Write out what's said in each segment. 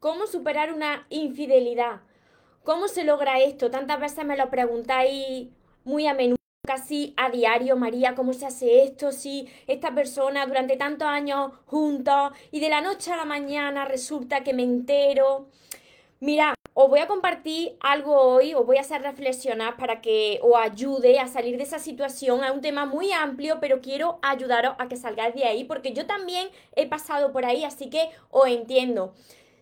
¿Cómo superar una infidelidad? ¿Cómo se logra esto? Tantas veces me lo preguntáis muy a menudo, casi a diario, María, ¿cómo se hace esto? Si esta persona durante tantos años juntos y de la noche a la mañana resulta que me entero. Mira, os voy a compartir algo hoy, os voy a hacer reflexionar para que os ayude a salir de esa situación. Es un tema muy amplio, pero quiero ayudaros a que salgáis de ahí porque yo también he pasado por ahí, así que os entiendo.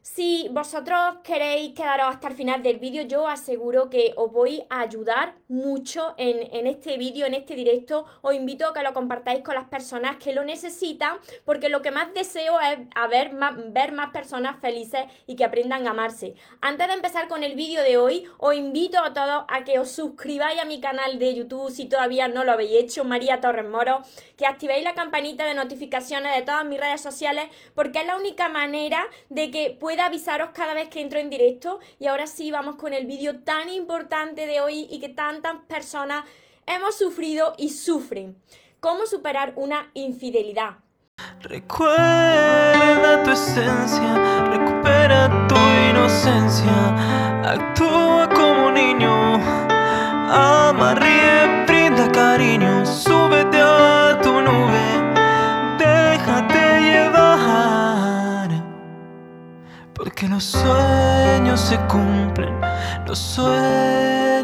Si vosotros queréis quedaros hasta el final del vídeo, yo aseguro que os voy a ayudar mucho en, este vídeo, en este directo. Os invito a que lo compartáis con las personas que lo necesitan, porque lo que más deseo es ver más personas felices y que aprendan a amarse. Antes de empezar con el vídeo de hoy, os invito a todos a que os suscribáis a mi canal de YouTube si todavía no lo habéis hecho, María Torres Moro, que activéis la campanita de notificaciones de todas mis redes sociales, porque es la única manera de que pueda avisaros cada vez que entro en directo. Y ahora sí, vamos con el vídeo tan importante de hoy y que tantas personas hemos sufrido y sufren. ¿Cómo superar una infidelidad? Recuerda tu esencia, recupera tu inocencia, actúa como niño, ama, ríe, brinda cariño, súbete a tu nube. Porque los sueños se cumplen, los sueños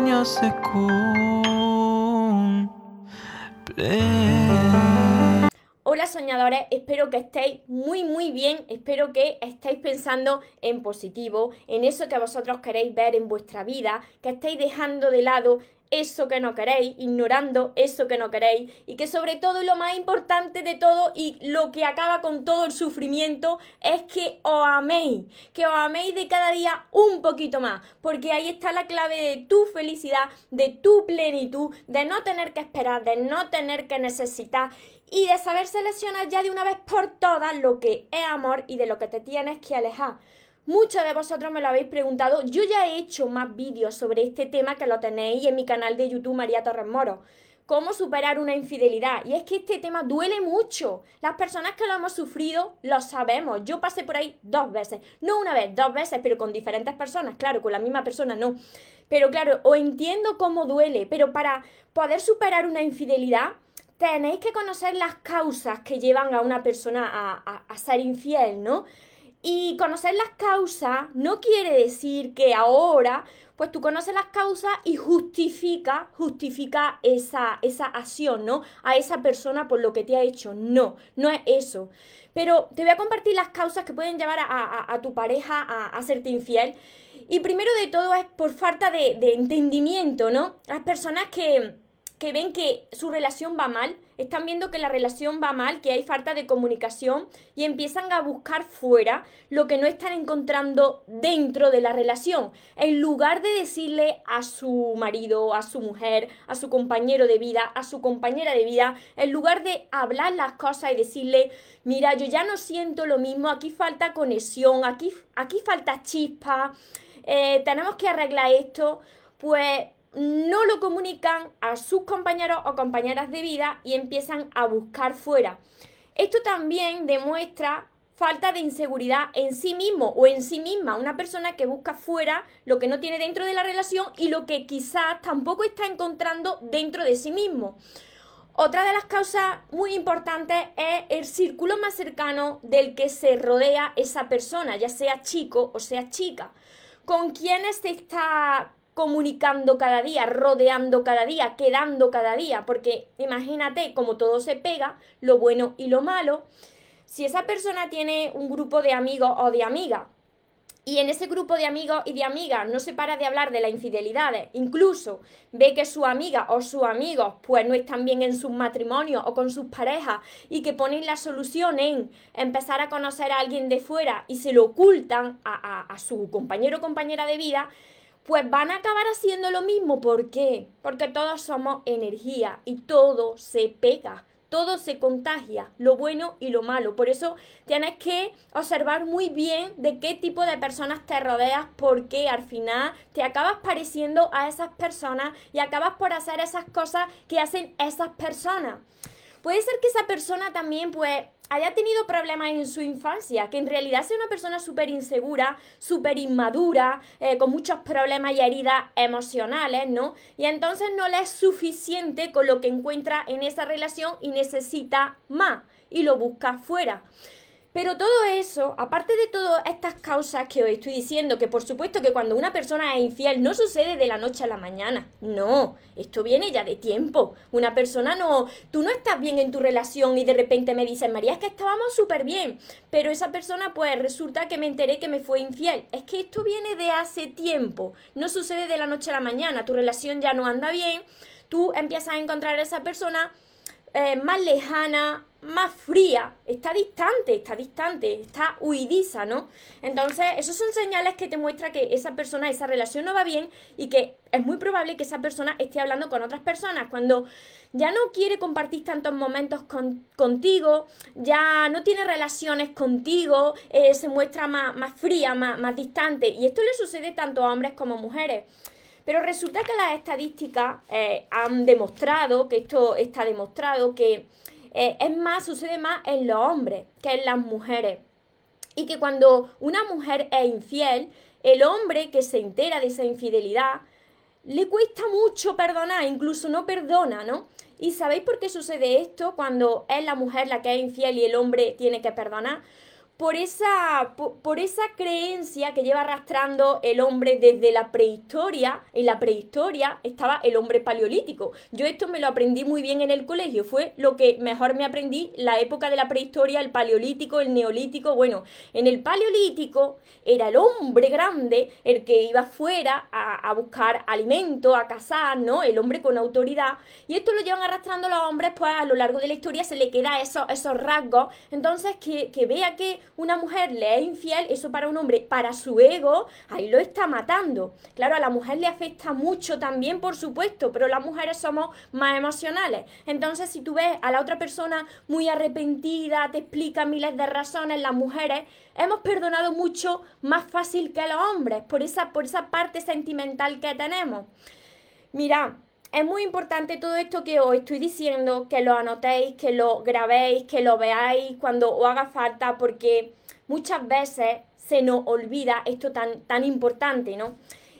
Hola soñadores, espero que estéis muy muy bien, espero que estéis pensando en positivo, en eso que vosotros queréis ver en vuestra vida, que estéis dejando de lado eso que no queréis, ignorando eso que no queréis y que sobre todo lo más importante de todo y lo que acaba con todo el sufrimiento es que os améis, que os améis de cada día un poquito más, porque ahí está la clave de tu felicidad, de tu plenitud, de no tener que esperar, de no tener que necesitar y de saber seleccionar ya de una vez por todas lo que es amor y de lo que te tienes que alejar. Muchos de vosotros me lo habéis preguntado. Yo ya he hecho más vídeos sobre este tema que lo tenéis en mi canal de YouTube María Torres Moro. Cómo superar una infidelidad. Y es que este tema duele mucho. Las personas que lo hemos sufrido lo sabemos. Yo pasé por ahí dos veces. No una vez, dos veces, pero con diferentes personas. Claro, con la misma persona no. Pero claro, os entiendo cómo duele. Pero para poder superar una infidelidad, tenéis que conocer las causas que llevan a una persona a, a ser infiel, ¿no? Y conocer las causas no quiere decir que ahora, pues tú conoces las causas y justifica, justifica esa, esa acción, ¿no? A esa persona por lo que te ha hecho. No, no es eso. Pero te voy a compartir las causas que pueden llevar a, tu pareja a, a, infiel. Y primero de todo es por falta de, de entendimiento, ¿no? Las personas que, que ven que su relación va mal, están viendo que la relación va mal, que hay falta de comunicación y empiezan a buscar fuera lo que no están encontrando dentro de la relación. En lugar de decirle a su marido, a su mujer, a su compañero de vida, a su compañera de vida, en lugar de hablar las cosas y decirle, mira, yo ya no siento lo mismo, aquí falta conexión, aquí, aquí falta chispa, eh, tenemos que arreglar esto, pues no lo comunican a sus compañeros o compañeras de vida y empiezan a buscar fuera. Esto también demuestra falta de inseguridad en sí mismo o en sí misma, una persona que busca fuera lo que no tiene dentro de la relación y lo que quizás tampoco está encontrando dentro de sí mismo. Otra de las causas muy importantes es el círculo más cercano del que se rodea esa persona, ya sea chico o sea chica. ¿Con quiénes se está comunicando cada día, rodeando cada día, quedando cada día, porque imagínate como todo se pega, lo bueno y lo malo, si esa persona tiene un grupo de amigos o de amigas, y en ese grupo de amigos y de amigas no se para de hablar de las infidelidades, incluso ve que su amiga o sus amigos pues no están bien en sus matrimonios o con sus parejas y que ponen la solución en empezar a conocer a alguien de fuera y se lo ocultan a, a su compañero o compañera de vida, pues van a acabar haciendo lo mismo. ¿Por qué? Porque todos somos energía y todo se pega, todo se contagia, lo bueno y lo malo. Por eso tienes que observar muy bien de qué tipo de personas te rodeas, porque al final te acabas pareciendo a esas personas y acabas por hacer esas cosas que hacen esas personas. Puede ser que esa persona también, pues, haya tenido problemas en su infancia, que en realidad sea una persona súper insegura, súper inmadura, eh, con muchos problemas y heridas emocionales, ¿no? Y entonces no le es suficiente con lo que encuentra en esa relación y necesita más y lo busca fuera. Pero todo eso, aparte de todas estas causas que os estoy diciendo, que por supuesto que cuando una persona es infiel no sucede de la noche a la mañana. No, esto viene ya de tiempo. Una persona no, tú no estás bien en tu relación y de repente me dices, María, es que estábamos súper bien. Pero esa persona pues resulta que me enteré que me fue infiel. Es que esto viene de hace tiempo. No sucede de la noche a la mañana. Tu relación ya no anda bien. Tú empiezas a encontrar a esa persona eh, más lejana, más fría, está distante, está distante, está huidiza, ¿no? Entonces, esos son señales que te muestra que esa persona, esa relación no va bien y que es muy probable que esa persona esté hablando con otras personas. Cuando ya no quiere compartir tantos momentos contigo, ya no tiene relaciones contigo, eh, se muestra más, más fría, más, más distante. Y esto le sucede tanto a hombres como a mujeres. Pero resulta que las estadísticas eh, han demostrado, que esto está demostrado, que eh, es más, sucede más en los hombres que en las mujeres. Y que cuando una mujer es infiel, el hombre que se entera de esa infidelidad, le cuesta mucho perdonar, incluso no perdona, ¿no? ¿Y sabéis por qué sucede esto cuando es la mujer la que es infiel y el hombre tiene que perdonar? Por esa, por, esa creencia que lleva arrastrando el hombre desde la prehistoria. En la prehistoria estaba el hombre paleolítico. Yo esto me lo aprendí muy bien en el colegio. Fue lo que mejor me aprendí, la época de la prehistoria, el paleolítico, el neolítico. Bueno, en el paleolítico era el hombre grande el que iba fuera a, buscar alimento, a cazar, ¿no? El hombre con autoridad. Y esto lo llevan arrastrando los hombres, pues a lo largo de la historia se le queda esos, rasgos. Entonces, que, que vea que una mujer le es infiel, eso para un hombre, para su ego, ahí lo está matando. Claro, a la mujer le afecta mucho también, por supuesto, pero las mujeres somos más emocionales. Entonces, si tú ves a la otra persona muy arrepentida, te explica miles de razones, las mujeres hemos perdonado mucho más fácil que los hombres, por esa, por esa parte sentimental que tenemos. Mira, es muy importante todo esto que os estoy diciendo, que lo anotéis, que lo grabéis, que lo veáis cuando os haga falta, porque muchas veces se nos olvida esto tan, tan importante, ¿no?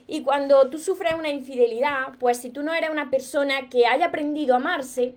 Y cuando tú sufres una infidelidad, pues si tú no eres una persona que haya aprendido a amarse,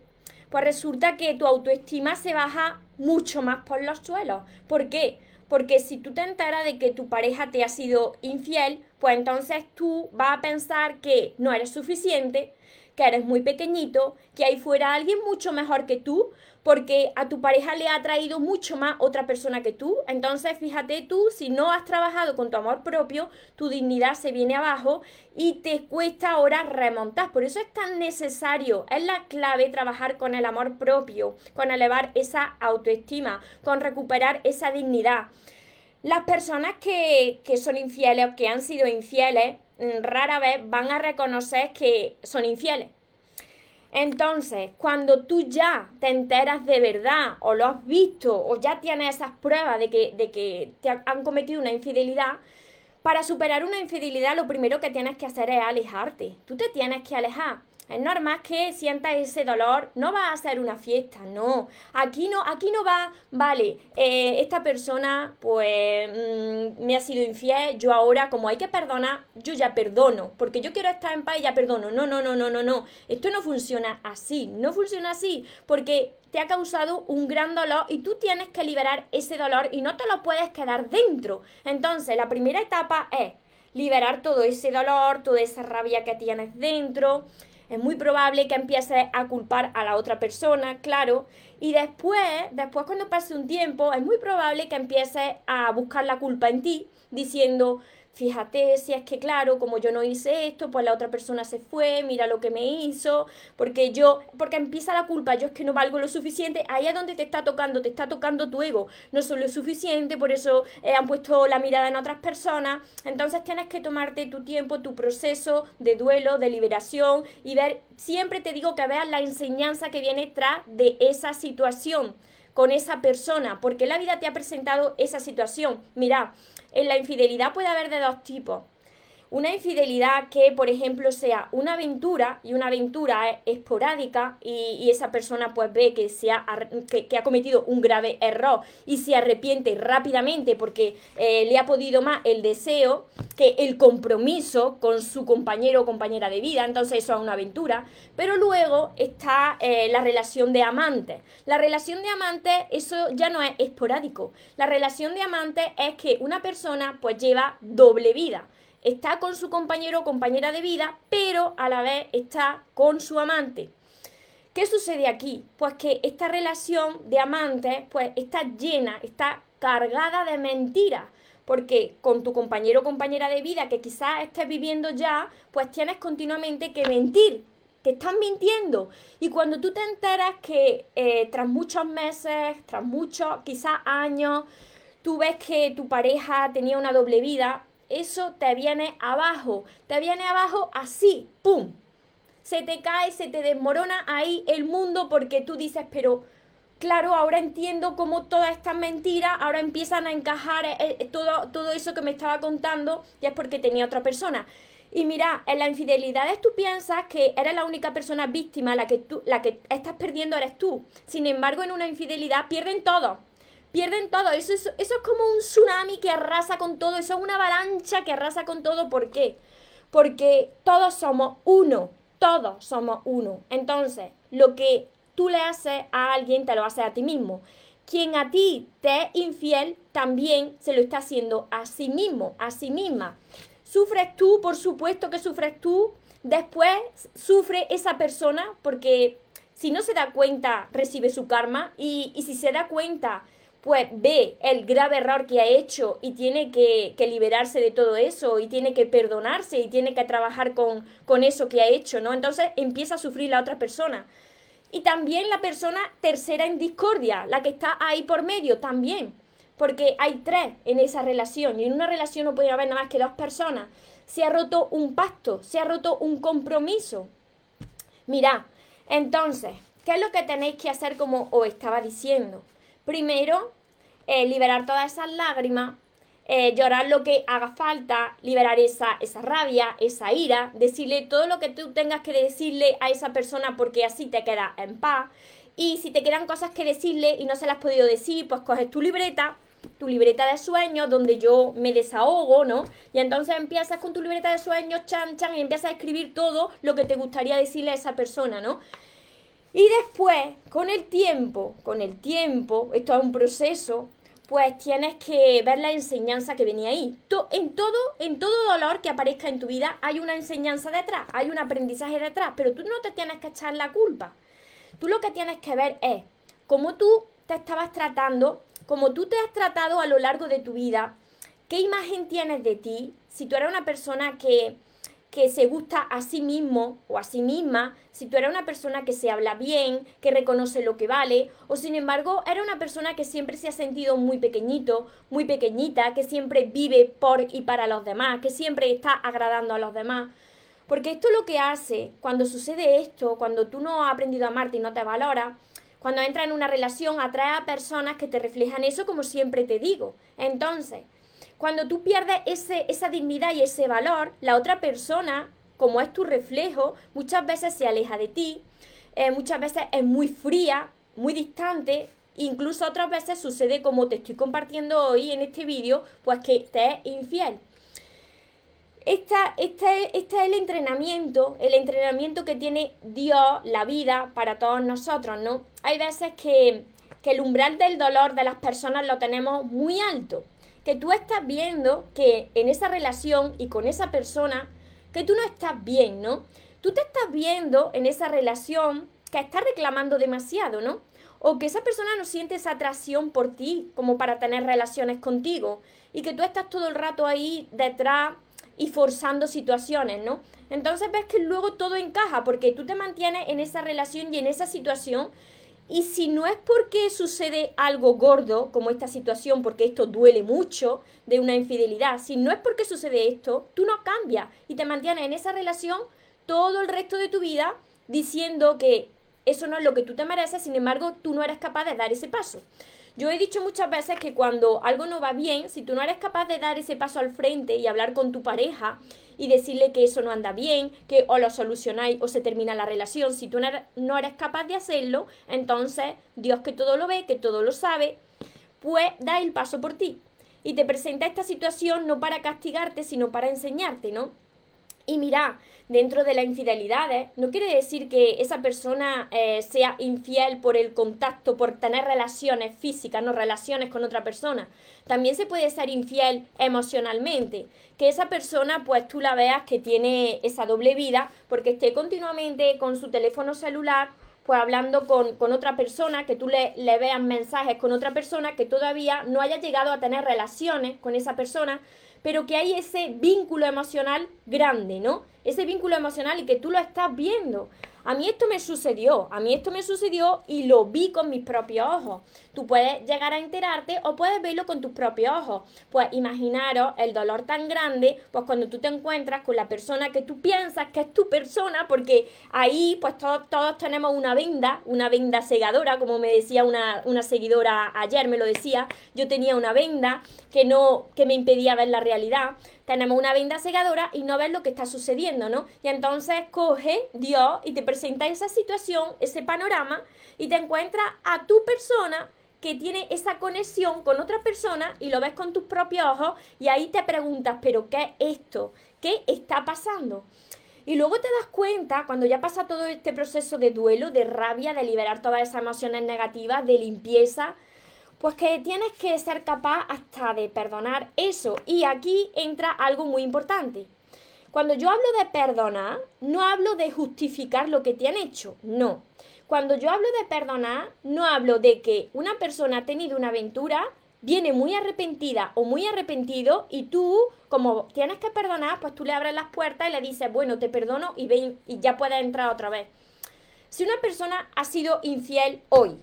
pues resulta que tu autoestima se baja mucho más por los suelos. ¿Por qué? Porque si tú te enteras de que tu pareja te ha sido infiel, pues entonces tú vas a pensar que no eres suficiente, que eres muy pequeñito, que hay fuera alguien mucho mejor que tú, porque a tu pareja le ha traído mucho más otra persona que tú. Entonces, fíjate tú, si no has trabajado con tu amor propio, tu dignidad se viene abajo y te cuesta ahora remontar. Por eso es tan necesario, es la clave trabajar con el amor propio, con elevar esa autoestima, con recuperar esa dignidad. Las personas que, que son infieles o que han sido infieles, rara vez van a reconocer que son infieles. Entonces, cuando tú ya te enteras de verdad o lo has visto o ya tienes esas pruebas de que, de que te han cometido una infidelidad, para superar una infidelidad lo primero que tienes que hacer es alejarte. Tú te tienes que alejar. Es normal que sientas ese dolor, no va a ser una fiesta, no. Aquí no, aquí no va, vale, eh, esta persona pues mm, me ha sido infiel, yo ahora como hay que perdonar, yo ya perdono, porque yo quiero estar en paz y ya perdono. No, no, no, no, no, no. Esto no funciona así, no funciona así, porque te ha causado un gran dolor y tú tienes que liberar ese dolor y no te lo puedes quedar dentro. Entonces, la primera etapa es liberar todo ese dolor, toda esa rabia que tienes dentro es muy probable que empieces a culpar a la otra persona, claro, y después, después cuando pase un tiempo, es muy probable que empieces a buscar la culpa en ti, diciendo, fíjate si es que claro, como yo no hice esto, pues la otra persona se fue, mira lo que me hizo, porque yo, porque empieza la culpa, yo es que no valgo lo suficiente, ahí es donde te está tocando, te está tocando tu ego, no soy lo suficiente, por eso eh, han puesto la mirada en otras personas, entonces tienes que tomarte tu tiempo, tu proceso de duelo, de liberación y ver, siempre te digo que veas la enseñanza que viene tras de esa situación con esa persona, porque la vida te ha presentado esa situación. Mira, en la infidelidad puede haber de dos tipos. Una infidelidad que, por ejemplo, sea una aventura y una aventura es esporádica y, esa persona pues ve que, se ha, que, ha cometido un grave error y se arrepiente rápidamente porque eh, le ha podido más el deseo que el compromiso con su compañero o compañera de vida. Entonces eso es una aventura. Pero luego está eh, la relación de amantes. La relación de amantes, eso ya no es esporádico. La relación de amantes es que una persona pues lleva doble vida está con su compañero o compañera de vida, pero a la vez está con su amante. ¿Qué sucede aquí? Pues que esta relación de amantes pues está llena, está cargada de mentiras, porque con tu compañero o compañera de vida que quizás estés viviendo ya, pues tienes continuamente que mentir, te están mintiendo. Y cuando tú te enteras que eh, tras muchos meses, tras muchos quizás años, tú ves que tu pareja tenía una doble vida, eso te viene abajo, te viene abajo así, ¡pum! Se te cae, se te desmorona ahí el mundo porque tú dices, pero claro, ahora entiendo cómo todas estas mentiras ahora empiezan a encajar eh, eh, todo, todo eso que me estaba contando y es porque tenía otra persona. Y mira, en las infidelidades tú piensas que eres la única persona víctima, la que, tú, la que estás perdiendo eres tú. Sin embargo, en una infidelidad pierden todos pierden todo. Eso es, eso es como un tsunami que arrasa con todo. Eso es una avalancha que arrasa con todo. ¿Por qué? Porque todos somos uno. Todos somos uno. Entonces, lo que tú le haces a alguien, te lo haces a ti mismo. Quien a ti te es infiel, también se lo está haciendo a sí mismo, a sí misma. Sufres tú, por supuesto que sufres tú. Después sufre esa persona porque si no se da cuenta, recibe su karma. Y, y si se da cuenta, pues ve el grave error que ha hecho y tiene que, liberarse de todo eso y tiene que perdonarse y tiene que trabajar con, con, eso que ha hecho, ¿no? Entonces empieza a sufrir la otra persona. Y también la persona tercera en discordia, la que está ahí por medio, también. Porque hay tres en esa relación y en una relación no puede haber nada más que dos personas. Se ha roto un pacto, se ha roto un compromiso. Mira, entonces, ¿qué es lo que tenéis que hacer como os estaba diciendo? Primero, eh, liberar todas esas lágrimas, eh, llorar lo que haga falta, liberar esa, esa rabia, esa ira, decirle todo lo que tú tengas que decirle a esa persona porque así te quedas en paz. Y si te quedan cosas que decirle y no se las has podido decir, pues coges tu libreta, tu libreta de sueños, donde yo me desahogo, ¿no? Y entonces empiezas con tu libreta de sueños, chan, chan, y empiezas a escribir todo lo que te gustaría decirle a esa persona, ¿no? Y después, con el tiempo, con el tiempo, esto es un proceso, pues tienes que ver la enseñanza que venía ahí. En todo, en todo dolor que aparezca en tu vida hay una enseñanza detrás, hay un aprendizaje detrás, pero tú no te tienes que echar la culpa. Tú lo que tienes que ver es cómo tú te estabas tratando, cómo tú te has tratado a lo largo de tu vida, qué imagen tienes de ti, si tú eres una persona que que se gusta a sí mismo o a sí misma, si tú eres una persona que se habla bien, que reconoce lo que vale, o sin embargo eres una persona que siempre se ha sentido muy pequeñito, muy pequeñita, que siempre vive por y para los demás, que siempre está agradando a los demás. Porque esto es lo que hace cuando sucede esto, cuando tú no has aprendido a amarte y no te valoras, cuando entras en una relación, atrae a personas que te reflejan eso como siempre te digo. Entonces, cuando tú pierdes ese, esa dignidad y ese valor, la otra persona, como es tu reflejo, muchas veces se aleja de ti, eh, muchas veces es muy fría, muy distante, incluso otras veces sucede como te estoy compartiendo hoy en este vídeo, pues que te es infiel. Esta, este, este es el entrenamiento, el entrenamiento que tiene Dios, la vida, para todos nosotros, ¿no? Hay veces que, que el umbral del dolor de las personas lo tenemos muy alto que tú estás viendo que en esa relación y con esa persona, que tú no estás bien, ¿no? Tú te estás viendo en esa relación que estás reclamando demasiado, ¿no? O que esa persona no siente esa atracción por ti como para tener relaciones contigo y que tú estás todo el rato ahí detrás y forzando situaciones, ¿no? Entonces ves que luego todo encaja porque tú te mantienes en esa relación y en esa situación y si no es porque sucede algo gordo, como esta situación, porque esto duele mucho de una infidelidad, si no es porque sucede esto, tú no cambias y te mantienes en esa relación todo el resto de tu vida diciendo que eso no es lo que tú te mereces, sin embargo, tú no eres capaz de dar ese paso. Yo he dicho muchas veces que cuando algo no va bien, si tú no eres capaz de dar ese paso al frente y hablar con tu pareja y decirle que eso no anda bien, que o lo solucionáis o se termina la relación, si tú no eres capaz de hacerlo, entonces Dios que todo lo ve, que todo lo sabe, pues da el paso por ti. Y te presenta esta situación no para castigarte, sino para enseñarte, ¿no? Y mira, dentro de las infidelidades, no quiere decir que esa persona eh, sea infiel por el contacto, por tener relaciones físicas, no relaciones con otra persona. También se puede ser infiel emocionalmente, que esa persona pues tú la veas que tiene esa doble vida porque esté continuamente con su teléfono celular pues hablando con, otra persona, que tú le, le veas mensajes con otra persona que todavía no haya llegado a tener relaciones con esa persona, pero que hay ese vínculo emocional grande, ¿no? Ese vínculo emocional y que tú lo estás viendo. A mí esto me sucedió, a mí esto me sucedió y lo vi con mis propios ojos. Tú puedes llegar a enterarte o puedes verlo con tus propios ojos. Pues imaginaros el dolor tan grande, pues cuando tú te encuentras con la persona que tú piensas que es tu persona, porque ahí pues todos, todos tenemos una venda, una venda cegadora, como me decía una, una seguidora ayer, me lo decía, yo tenía una venda que no, que me impedía ver la realidad tenemos una venda cegadora y no ves lo que está sucediendo, ¿no? Y entonces coge Dios y te presenta esa situación, ese panorama, y te encuentras a tu persona que tiene esa conexión con otra persona y lo ves con tus propios ojos y ahí te preguntas, pero ¿qué es esto? ¿Qué está pasando? Y luego te das cuenta, cuando ya pasa todo este proceso de duelo, de rabia, de liberar todas esas emociones negativas, de limpieza, pues que tienes que ser capaz hasta de perdonar eso. Y aquí entra algo muy importante. Cuando yo hablo de perdonar, no hablo de justificar lo que te han hecho, no. Cuando yo hablo de perdonar, no hablo de que una persona ha tenido una aventura, viene muy arrepentida o muy arrepentido y tú, como tienes que perdonar, pues tú le abres las puertas y le dices, bueno, te perdono y, y ya puedes entrar otra vez. Si una persona ha sido infiel hoy,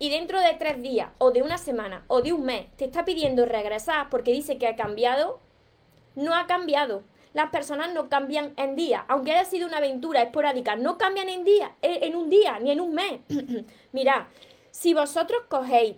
y dentro de tres días o de una semana o de un mes te está pidiendo regresar porque dice que ha cambiado, no ha cambiado. Las personas no cambian en día, aunque haya sido una aventura esporádica, no cambian en día, eh, en un día ni en un mes. Mirad, si vosotros cogéis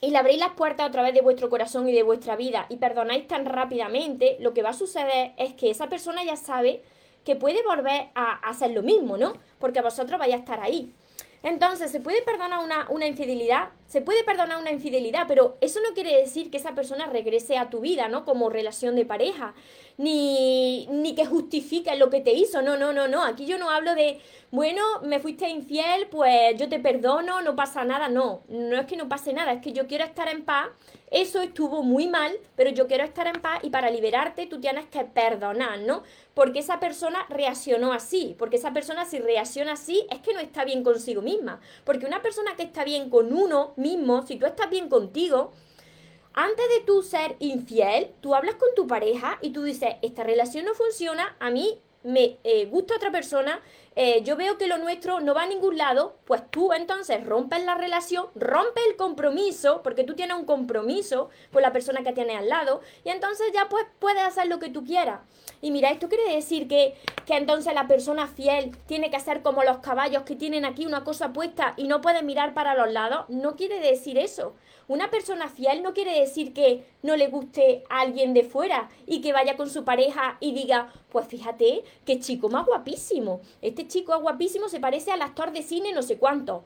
y le abréis las puertas a través de vuestro corazón y de vuestra vida y perdonáis tan rápidamente, lo que va a suceder es que esa persona ya sabe que puede volver a hacer lo mismo, ¿no? Porque vosotros vais a estar ahí. Entonces, ¿se puede perdonar una, una, infidelidad? Se puede perdonar una infidelidad, pero eso no quiere decir que esa persona regrese a tu vida, ¿no? Como relación de pareja, ni, ni que justifique lo que te hizo. No, no, no, no. Aquí yo no hablo de, bueno, me fuiste infiel, pues yo te perdono, no pasa nada. No, no es que no pase nada, es que yo quiero estar en paz. Eso estuvo muy mal, pero yo quiero estar en paz y para liberarte tú tienes que perdonar, ¿no? Porque esa persona reaccionó así, porque esa persona si reacciona así es que no está bien consigo misma. Porque una persona que está bien con uno mismo, si tú estás bien contigo, antes de tú ser infiel, tú hablas con tu pareja y tú dices, esta relación no funciona, a mí me eh, gusta otra persona, eh, yo veo que lo nuestro no va a ningún lado, pues tú entonces rompes la relación, rompes el compromiso, porque tú tienes un compromiso con la persona que tienes al lado, y entonces ya pues puedes hacer lo que tú quieras. Y mira, esto quiere decir que, que entonces la persona fiel tiene que hacer como los caballos que tienen aquí una cosa puesta y no puede mirar para los lados. No quiere decir eso. Una persona fiel no quiere decir que no le guste a alguien de fuera y que vaya con su pareja y diga, pues fíjate, qué chico más guapísimo. Este chico es guapísimo, se parece al actor de cine no sé cuánto.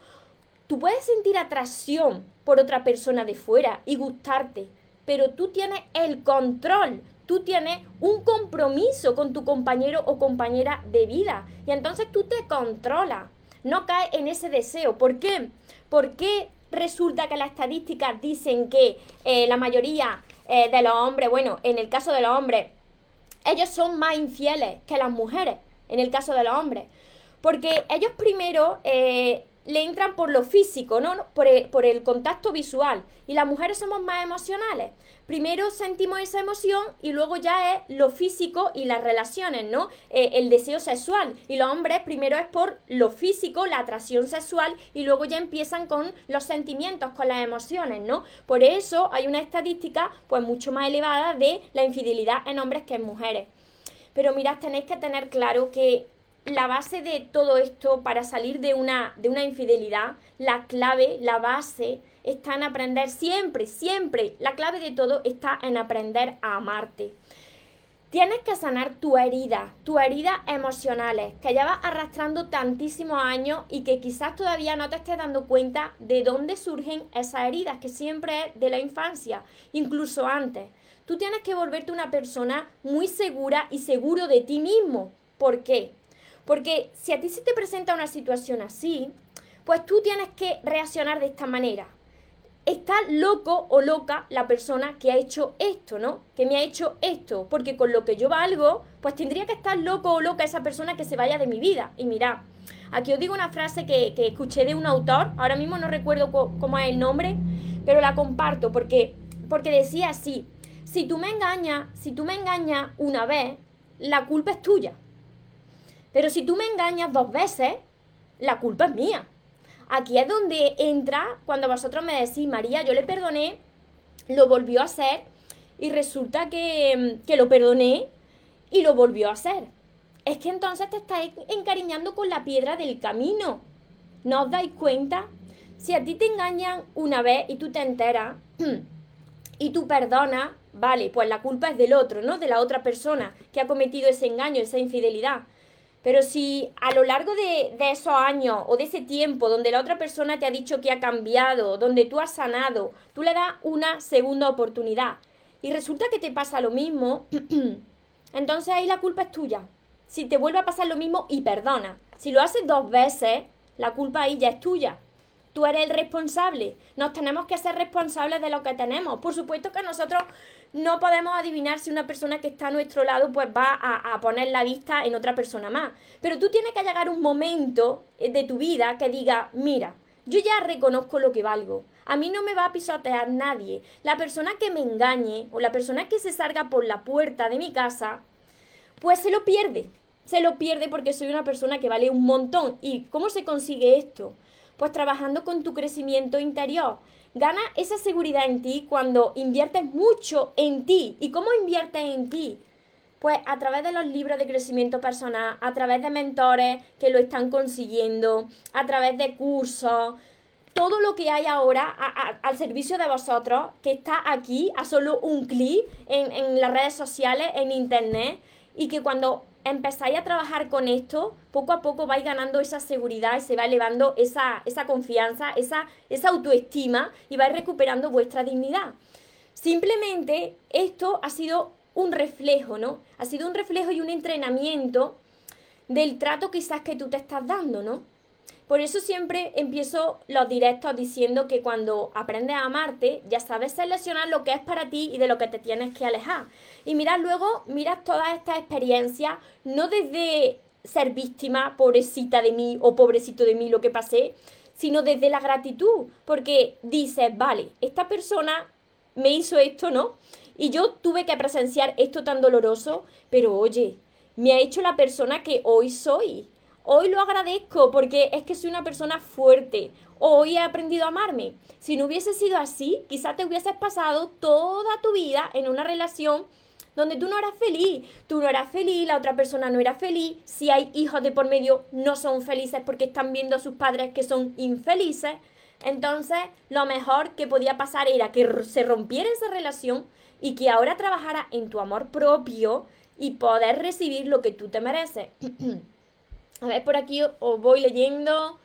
Tú puedes sentir atracción por otra persona de fuera y gustarte, pero tú tienes el control, tú tienes un compromiso con tu compañero o compañera de vida y entonces tú te controlas, no caes en ese deseo. ¿Por qué? Porque resulta que las estadísticas dicen que eh, la mayoría eh, de los hombres, bueno, en el caso de los hombres, ellos son más infieles que las mujeres, en el caso de los hombres. Porque ellos primero eh, le entran por lo físico, ¿no? Por el contacto visual. Y las mujeres somos más emocionales primero sentimos esa emoción y luego ya es lo físico y las relaciones, ¿no? Eh, el deseo sexual. Y los hombres primero es por lo físico, la atracción sexual y luego ya empiezan con los sentimientos, con las emociones, ¿no? Por eso hay una estadística pues mucho más elevada de la infidelidad en hombres que en mujeres. Pero mirad, tenéis que tener claro que la base de todo esto para salir de una, de una infidelidad, la clave, la base, está en aprender siempre, siempre. La clave de todo está en aprender a amarte. Tienes que sanar tu herida, tus heridas emocionales, que llevas arrastrando tantísimos años y que quizás todavía no te estés dando cuenta de dónde surgen esas heridas, que siempre es de la infancia, incluso antes. Tú tienes que volverte una persona muy segura y seguro de ti mismo. ¿Por qué? Porque si a ti se te presenta una situación así, pues tú tienes que reaccionar de esta manera está loco o loca la persona que ha hecho esto, ¿no? Que me ha hecho esto, porque con lo que yo valgo, pues tendría que estar loco o loca esa persona que se vaya de mi vida. Y mira, aquí os digo una frase que, escuché de un autor, ahora mismo no recuerdo cómo es el nombre, pero la comparto porque, porque decía así, si tú me engañas, si tú me engañas una vez, la culpa es tuya. Pero si tú me engañas dos veces, la culpa es mía. Aquí es donde entra cuando vosotros me decís, María, yo le perdoné, lo volvió a hacer y resulta que, que lo perdoné y lo volvió a hacer. Es que entonces te estás encariñando con la piedra del camino. ¿No os dais cuenta? Si a ti te engañan una vez y tú te enteras y tú perdonas, vale, pues la culpa es del otro, ¿no? De la otra persona que ha cometido ese engaño, esa infidelidad. Pero si a lo largo de, esos años o de ese tiempo donde la otra persona te ha dicho que ha cambiado, donde tú has sanado, tú le das una segunda oportunidad y resulta que te pasa lo mismo, entonces ahí la culpa es tuya. Si te vuelve a pasar lo mismo y perdona. Si lo haces dos veces, la culpa ahí ya es tuya. Tú eres el responsable. Nos tenemos que ser responsables de lo que tenemos. Por supuesto que nosotros no podemos adivinar si una persona que está a nuestro lado pues va a, poner la vista en otra persona más. Pero tú tienes que llegar un momento eh, de tu vida que diga, mira, yo ya reconozco lo que valgo. A mí no me va a pisotear nadie. La persona que me engañe o la persona que se salga por la puerta de mi casa, pues se lo pierde. Se lo pierde porque soy una persona que vale un montón. ¿Y cómo se consigue esto? Pues trabajando con tu crecimiento interior. Gana esa seguridad en ti cuando inviertes mucho en ti. ¿Y cómo inviertes en ti? Pues a través de los libros de crecimiento personal, a través de mentores que lo están consiguiendo, a través de cursos, todo lo que hay ahora al servicio de vosotros, que está aquí a solo un clic en, en las redes sociales, en internet, y que cuando empezáis a trabajar con esto, poco a poco vais ganando esa seguridad y se va elevando esa, esa confianza, esa, esa autoestima y vais recuperando vuestra dignidad. Simplemente esto ha sido un reflejo, ¿no? Ha sido un reflejo y un entrenamiento del trato quizás que tú te estás dando, ¿no? Por eso siempre empiezo los directos diciendo que cuando aprendes a amarte, ya sabes seleccionar lo que es para ti y de lo que te tienes que alejar. Y mirad luego, mirad todas estas experiencias, no desde ser víctima, pobrecita de mí o pobrecito de mí lo que pasé, sino desde la gratitud, porque dices, vale, esta persona me hizo esto, ¿no? Y yo tuve que presenciar esto tan doloroso, pero oye, me ha hecho la persona que hoy soy. Hoy lo agradezco porque es que soy una persona fuerte. Hoy he aprendido a amarme. Si no hubiese sido así, quizás te hubieses pasado toda tu vida en una relación donde tú no eras feliz, tú no eras feliz, la otra persona no era feliz, si hay hijos de por medio no son felices porque están viendo a sus padres que son infelices, entonces lo mejor que podía pasar era que se rompiera esa relación y que ahora trabajara en tu amor propio y poder recibir lo que tú te mereces. A ver, por aquí os voy leyendo.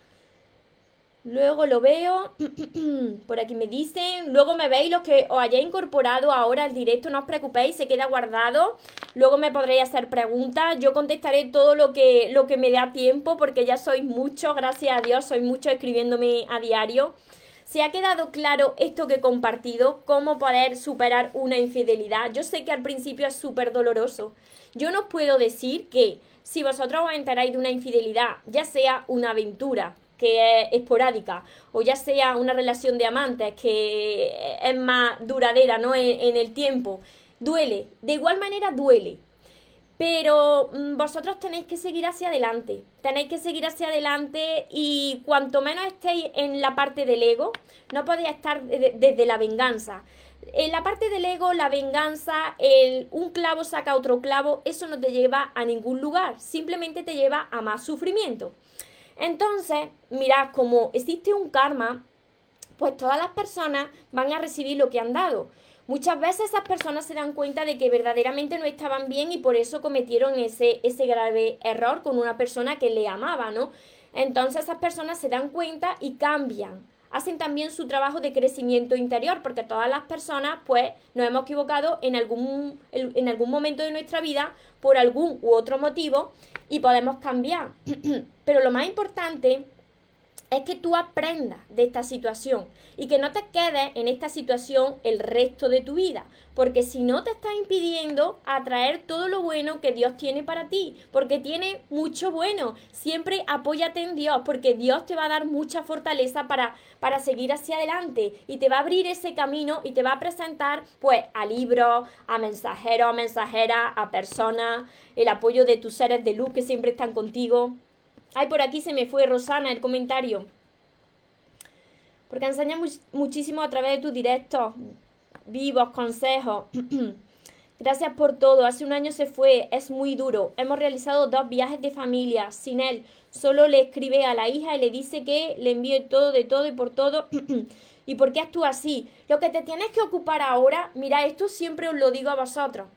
Luego lo veo. por aquí me dicen. Luego me veis los que os hayáis incorporado ahora al directo. No os preocupéis, se queda guardado. Luego me podréis hacer preguntas. Yo contestaré todo lo que, lo que me da tiempo porque ya sois muchos, gracias a Dios, sois muchos escribiéndome a diario. ¿Se ha quedado claro esto que he compartido? ¿Cómo poder superar una infidelidad? Yo sé que al principio es súper doloroso. Yo no puedo decir que si vosotros os enteráis de una infidelidad, ya sea una aventura que es esporádica o ya sea una relación de amantes que es más duradera ¿no? en, el tiempo, duele, de igual manera duele. Pero mm, vosotros tenéis que seguir hacia adelante, tenéis que seguir hacia adelante y cuanto menos estéis en la parte del ego, no podéis estar desde la venganza. En la parte del ego, la venganza, el un clavo saca otro clavo, eso no te lleva a ningún lugar, simplemente te lleva a más sufrimiento. Entonces, mira, como existe un karma, pues todas las personas van a recibir lo que han dado. Muchas veces esas personas se dan cuenta de que verdaderamente no estaban bien y por eso cometieron ese, ese grave error con una persona que le amaba, ¿no? Entonces esas personas se dan cuenta y cambian. Hacen también su trabajo de crecimiento interior, porque todas las personas, pues, nos hemos equivocado en algún, en algún momento de nuestra vida por algún u otro motivo y podemos cambiar. Pero lo más importante es que tú aprendas de esta situación y que no te quedes en esta situación el resto de tu vida, porque si no te está impidiendo atraer todo lo bueno que Dios tiene para ti, porque tiene mucho bueno. Siempre apóyate en Dios, porque Dios te va a dar mucha fortaleza para, para seguir hacia adelante y te va a abrir ese camino y te va a presentar pues a libros, a mensajeros, a mensajeras, a personas, el apoyo de tus seres de luz que siempre están contigo. Ay, por aquí se me fue Rosana el comentario. Porque enseñas muchísimo a través de tus directos, vivos, consejos. Gracias por todo. Hace un año se fue, es muy duro. Hemos realizado dos viajes de familia sin él. Solo le escribe a la hija y le dice que le envíe todo de todo y por todo. ¿Y por qué actúa así? Lo que te tienes que ocupar ahora, mira, esto siempre os lo digo a vosotros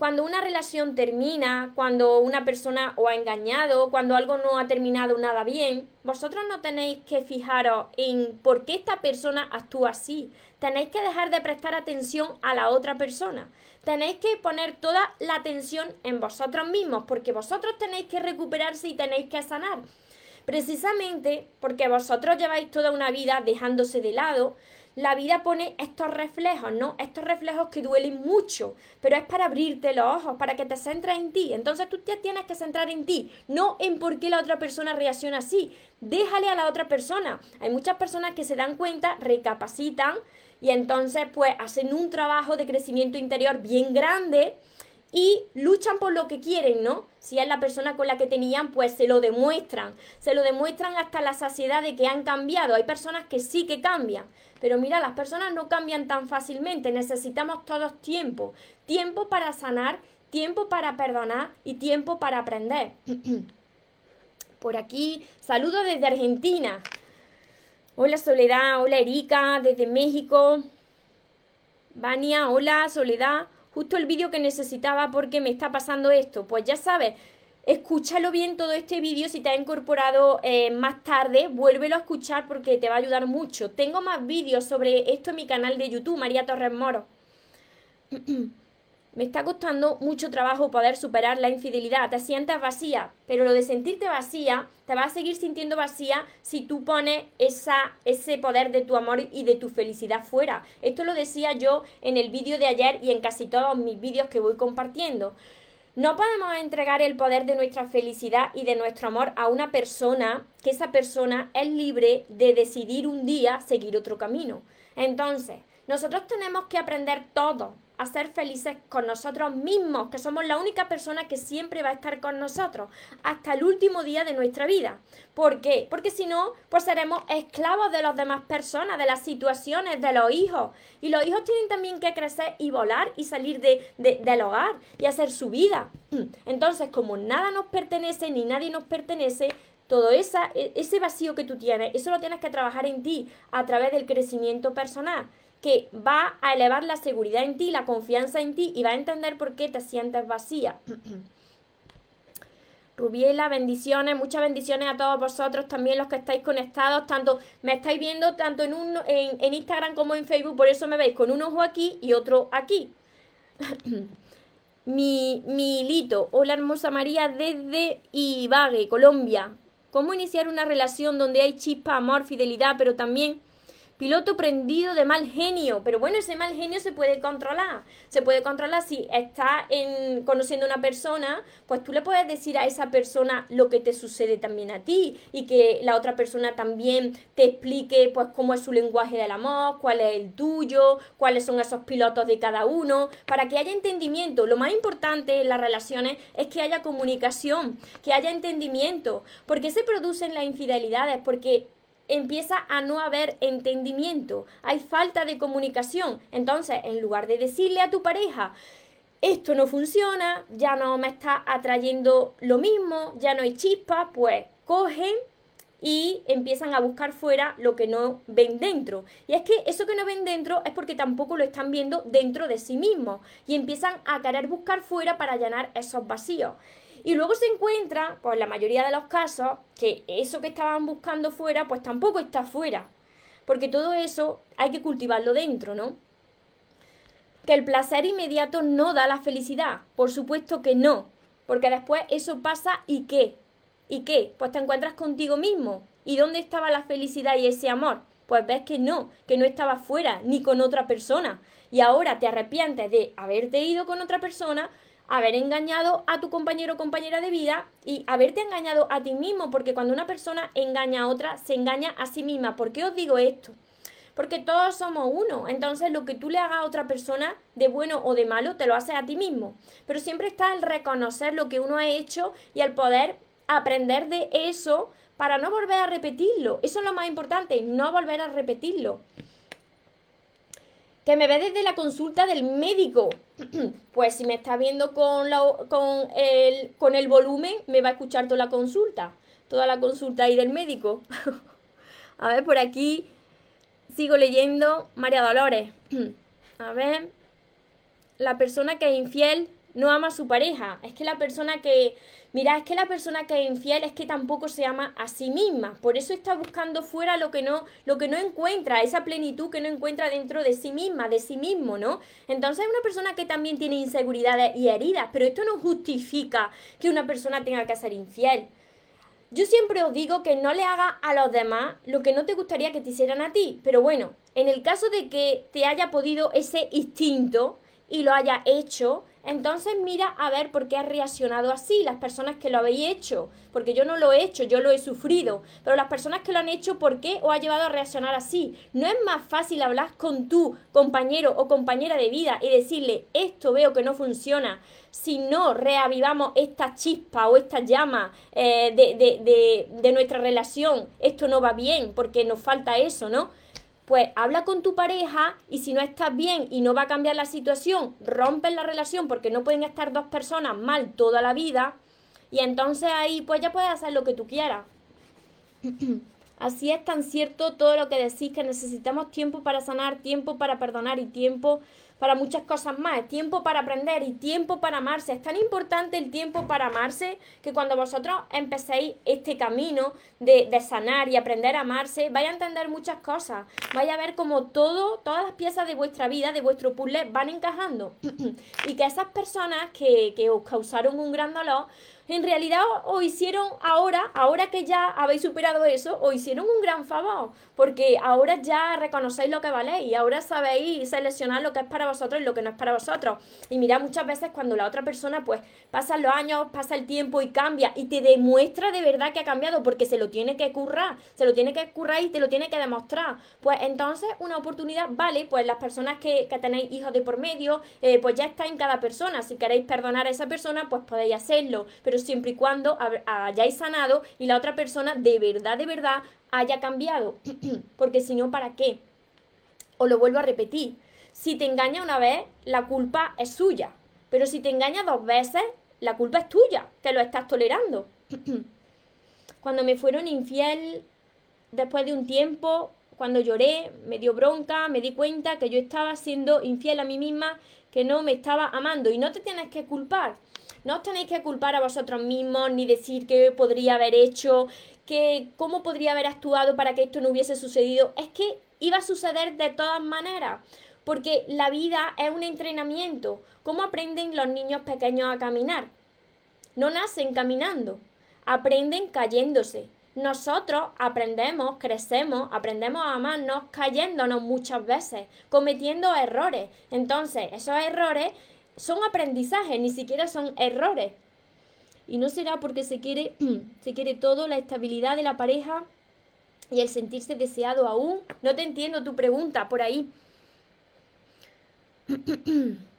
cuando una relación termina, cuando una persona os ha engañado, cuando algo no ha terminado nada bien, vosotros no tenéis que fijaros en por qué esta persona actúa así. Tenéis que dejar de prestar atención a la otra persona. Tenéis que poner toda la atención en vosotros mismos, porque vosotros tenéis que recuperarse y tenéis que sanar. Precisamente porque vosotros lleváis toda una vida dejándose de lado, la vida pone estos reflejos, ¿no? Estos reflejos que duelen mucho, pero es para abrirte los ojos, para que te centres en ti. Entonces tú te tienes que centrar en ti, no en por qué la otra persona reacciona así. Déjale a la otra persona. Hay muchas personas que se dan cuenta, recapacitan y entonces pues hacen un trabajo de crecimiento interior bien grande y luchan por lo que quieren, ¿no? Si es la persona con la que tenían, pues se lo demuestran. Se lo demuestran hasta la saciedad de que han cambiado. Hay personas que sí que cambian. Pero mira, las personas no cambian tan fácilmente. Necesitamos todos tiempo. Tiempo para sanar, tiempo para perdonar y tiempo para aprender. Por aquí, saludo desde Argentina. Hola Soledad, hola Erika, desde México. Vania, hola Soledad justo el vídeo que necesitaba porque me está pasando esto. Pues ya sabes, escúchalo bien todo este vídeo si te ha incorporado eh, más tarde, vuélvelo a escuchar porque te va a ayudar mucho. Tengo más vídeos sobre esto en mi canal de YouTube, María Torres Moro. Me está costando mucho trabajo poder superar la infidelidad. Te sientes vacía, pero lo de sentirte vacía, te vas a seguir sintiendo vacía si tú pones esa, ese poder de tu amor y de tu felicidad fuera. Esto lo decía yo en el vídeo de ayer y en casi todos mis vídeos que voy compartiendo. No podemos entregar el poder de nuestra felicidad y de nuestro amor a una persona que esa persona es libre de decidir un día seguir otro camino. Entonces, nosotros tenemos que aprender todo a ser felices con nosotros mismos, que somos la única persona que siempre va a estar con nosotros hasta el último día de nuestra vida. ¿Por qué? Porque si no, pues seremos esclavos de las demás personas, de las situaciones, de los hijos. Y los hijos tienen también que crecer y volar y salir de, del hogar y hacer su vida. Entonces, como nada nos pertenece ni nadie nos pertenece, todo esa, e, ese vacío que tú tienes, eso lo tienes que trabajar en ti a través del crecimiento personal que va a elevar la seguridad en ti, la confianza en ti y va a entender por qué te sientes vacía. Rubiela, bendiciones, muchas bendiciones a todos vosotros, también los que estáis conectados, tanto me estáis viendo tanto en, un, en, Instagram como en Facebook, por eso me veis con un ojo aquí y otro aquí. mi, mi hola hermosa María desde Ibague, Colombia. ¿Cómo iniciar una relación donde hay chispa, amor, fidelidad, pero también piloto prendido de mal genio, pero bueno, ese mal genio se puede controlar. Se puede controlar si estás en, conociendo a una persona, pues tú le puedes decir a esa persona lo que te sucede también a ti y que la otra persona también te explique pues cómo es su lenguaje del amor, cuál es el tuyo, cuáles son esos pilotos de cada uno, para que haya entendimiento. Lo más importante en las relaciones es que haya comunicación, que haya entendimiento, porque se producen las infidelidades, porque empieza a no haber entendimiento, hay falta de comunicación. Entonces, en lugar de decirle a tu pareja, esto no funciona, ya no me está atrayendo lo mismo, ya no hay chispa, pues cogen y empiezan a buscar fuera lo que no ven dentro. Y es que eso que no ven dentro es porque tampoco lo están viendo dentro de sí mismos y empiezan a querer buscar fuera para llenar esos vacíos. Y luego se encuentra, pues en la mayoría de los casos, que eso que estaban buscando fuera, pues tampoco está fuera. Porque todo eso hay que cultivarlo dentro, ¿no? Que el placer inmediato no da la felicidad. Por supuesto que no. Porque después eso pasa y qué. ¿Y qué? Pues te encuentras contigo mismo. ¿Y dónde estaba la felicidad y ese amor? Pues ves que no, que no estaba fuera, ni con otra persona. Y ahora te arrepientes de haberte ido con otra persona haber engañado a tu compañero o compañera de vida y haberte engañado a ti mismo, porque cuando una persona engaña a otra, se engaña a sí misma. ¿Por qué os digo esto? Porque todos somos uno, entonces lo que tú le hagas a otra persona, de bueno o de malo, te lo haces a ti mismo. Pero siempre está el reconocer lo que uno ha hecho y el poder aprender de eso para no volver a repetirlo. Eso es lo más importante, no volver a repetirlo que me ve desde la consulta del médico. Pues si me está viendo con, con, el, con el volumen, me va a escuchar toda la consulta. Toda la consulta ahí del médico. a ver, por aquí sigo leyendo María Dolores. a ver. La persona que es infiel no ama a su pareja. Es que la persona que Mira, es que la persona que es infiel es que tampoco se ama a sí misma, por eso está buscando fuera lo que no, lo que no encuentra, esa plenitud que no encuentra dentro de sí misma, de sí mismo, ¿no? Entonces es una persona que también tiene inseguridades y heridas, pero esto no justifica que una persona tenga que ser infiel. Yo siempre os digo que no le haga a los demás lo que no te gustaría que te hicieran a ti, pero bueno, en el caso de que te haya podido ese instinto y lo haya hecho, entonces mira a ver por qué has reaccionado así, las personas que lo habéis hecho, porque yo no lo he hecho, yo lo he sufrido, pero las personas que lo han hecho, ¿por qué os ha llevado a reaccionar así? No es más fácil hablar con tu compañero o compañera de vida y decirle, esto veo que no funciona, si no reavivamos esta chispa o esta llama eh, de, de, de, de nuestra relación, esto no va bien, porque nos falta eso, ¿no? Pues habla con tu pareja y si no estás bien y no va a cambiar la situación, rompen la relación porque no pueden estar dos personas mal toda la vida y entonces ahí pues ya puedes hacer lo que tú quieras. Así es tan cierto todo lo que decís que necesitamos tiempo para sanar, tiempo para perdonar y tiempo para muchas cosas más, tiempo para aprender y tiempo para amarse. Es tan importante el tiempo para amarse que cuando vosotros empecéis este camino de, de sanar y aprender a amarse, vais a entender muchas cosas. Vais a ver como todo, todas las piezas de vuestra vida, de vuestro puzzle, van encajando. y que esas personas que, que os causaron un gran dolor, en realidad os hicieron ahora, ahora que ya habéis superado eso, os hicieron un gran favor, porque ahora ya reconocéis lo que valéis, ahora sabéis seleccionar lo que es para vosotros y lo que no es para vosotros. Y mira, muchas veces cuando la otra persona, pues, pasan los años, pasa el tiempo y cambia, y te demuestra de verdad que ha cambiado, porque se lo tiene que currar, se lo tiene que currar y te lo tiene que demostrar. Pues entonces una oportunidad vale, pues las personas que, tenéis hijos de por medio, eh, pues ya está en cada persona. Si queréis perdonar a esa persona, pues podéis hacerlo. Pero siempre y cuando hayáis sanado y la otra persona de verdad, de verdad haya cambiado. Porque si no, ¿para qué? Os lo vuelvo a repetir. Si te engaña una vez, la culpa es suya. Pero si te engaña dos veces, la culpa es tuya. Te lo estás tolerando. Cuando me fueron infiel, después de un tiempo, cuando lloré, me dio bronca, me di cuenta que yo estaba siendo infiel a mí misma, que no me estaba amando. Y no te tienes que culpar. No os tenéis que culpar a vosotros mismos ni decir qué podría haber hecho, que cómo podría haber actuado para que esto no hubiese sucedido. Es que iba a suceder de todas maneras, porque la vida es un entrenamiento. ¿Cómo aprenden los niños pequeños a caminar? No nacen caminando, aprenden cayéndose. Nosotros aprendemos, crecemos, aprendemos a amarnos cayéndonos muchas veces, cometiendo errores. Entonces, esos errores son aprendizajes, ni siquiera son errores. Y no será porque se quiere, se quiere todo, la estabilidad de la pareja y el sentirse deseado aún. No te entiendo tu pregunta por ahí.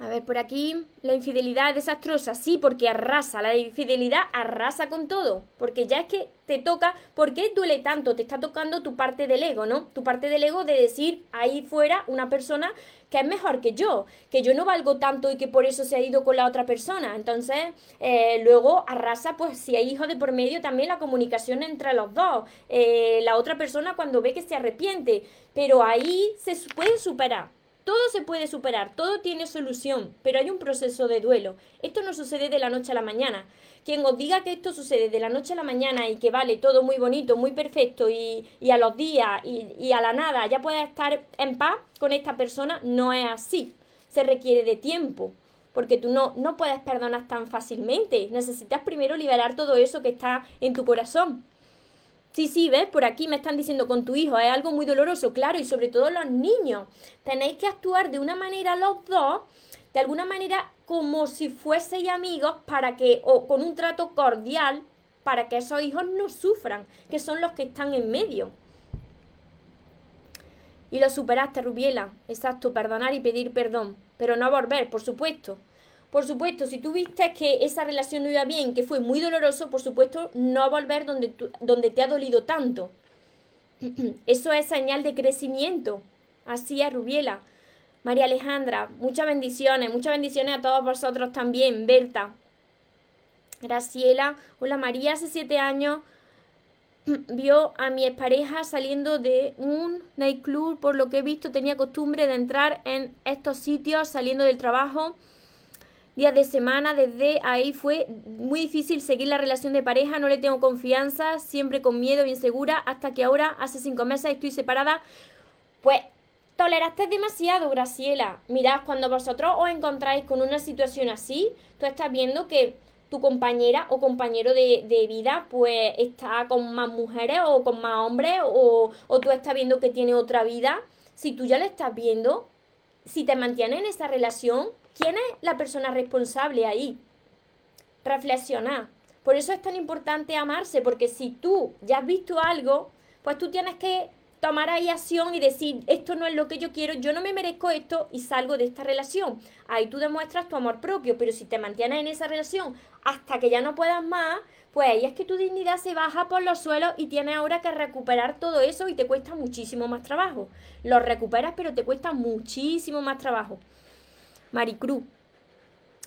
A ver, por aquí, la infidelidad es desastrosa, sí, porque arrasa, la infidelidad arrasa con todo, porque ya es que te toca, ¿por qué duele tanto? Te está tocando tu parte del ego, ¿no? Tu parte del ego de decir ahí fuera una persona que es mejor que yo, que yo no valgo tanto y que por eso se ha ido con la otra persona. Entonces, eh, luego arrasa, pues si hay hijos de por medio, también la comunicación entre los dos. Eh, la otra persona cuando ve que se arrepiente, pero ahí se puede superar todo se puede superar, todo tiene solución, pero hay un proceso de duelo. Esto no sucede de la noche a la mañana. Quien os diga que esto sucede de la noche a la mañana y que vale todo muy bonito, muy perfecto y, a los días y, y a la nada ya puedes estar en paz con esta persona, no es así. Se requiere de tiempo porque tú no, no puedes perdonar tan fácilmente. Necesitas primero liberar todo eso que está en tu corazón. Sí, sí, ¿ves? Por aquí me están diciendo con tu hijo, es algo muy doloroso, claro, y sobre todo los niños. Tenéis que actuar de una manera los dos, de alguna manera como si fueseis amigos para que, o con un trato cordial, para que esos hijos no sufran, que son los que están en medio. Y lo superaste, Rubiela. Exacto, perdonar y pedir perdón. Pero no volver, por supuesto. Por supuesto, si tú viste que esa relación no iba bien, que fue muy doloroso, por supuesto, no volver donde, donde te ha dolido tanto. Eso es señal de crecimiento. Así es, Rubiela. María Alejandra, muchas bendiciones, muchas bendiciones a todos vosotros también. Berta. Graciela, hola María, hace siete años vio a mi expareja saliendo de un nightclub, por lo que he visto tenía costumbre de entrar en estos sitios saliendo del trabajo días de semana, desde ahí fue muy difícil seguir la relación de pareja, no le tengo confianza, siempre con miedo y insegura, hasta que ahora, hace cinco meses, estoy separada. Pues toleraste demasiado, Graciela. Mirad, cuando vosotros os encontráis con una situación así, tú estás viendo que tu compañera o compañero de, de, vida pues está con más mujeres o con más hombres o, o tú estás viendo que tiene otra vida. Si tú ya lo estás viendo, si te mantienes en esa relación, ¿Quién es la persona responsable ahí? Reflexionar. Por eso es tan importante amarse, porque si tú ya has visto algo, pues tú tienes que tomar ahí acción y decir, esto no es lo que yo quiero, yo no me merezco esto y salgo de esta relación. Ahí tú demuestras tu amor propio, pero si te mantienes en esa relación hasta que ya no puedas más, pues ahí es que tu dignidad se baja por los suelos y tienes ahora que recuperar todo eso y te cuesta muchísimo más trabajo. Lo recuperas, pero te cuesta muchísimo más trabajo. Maricruz.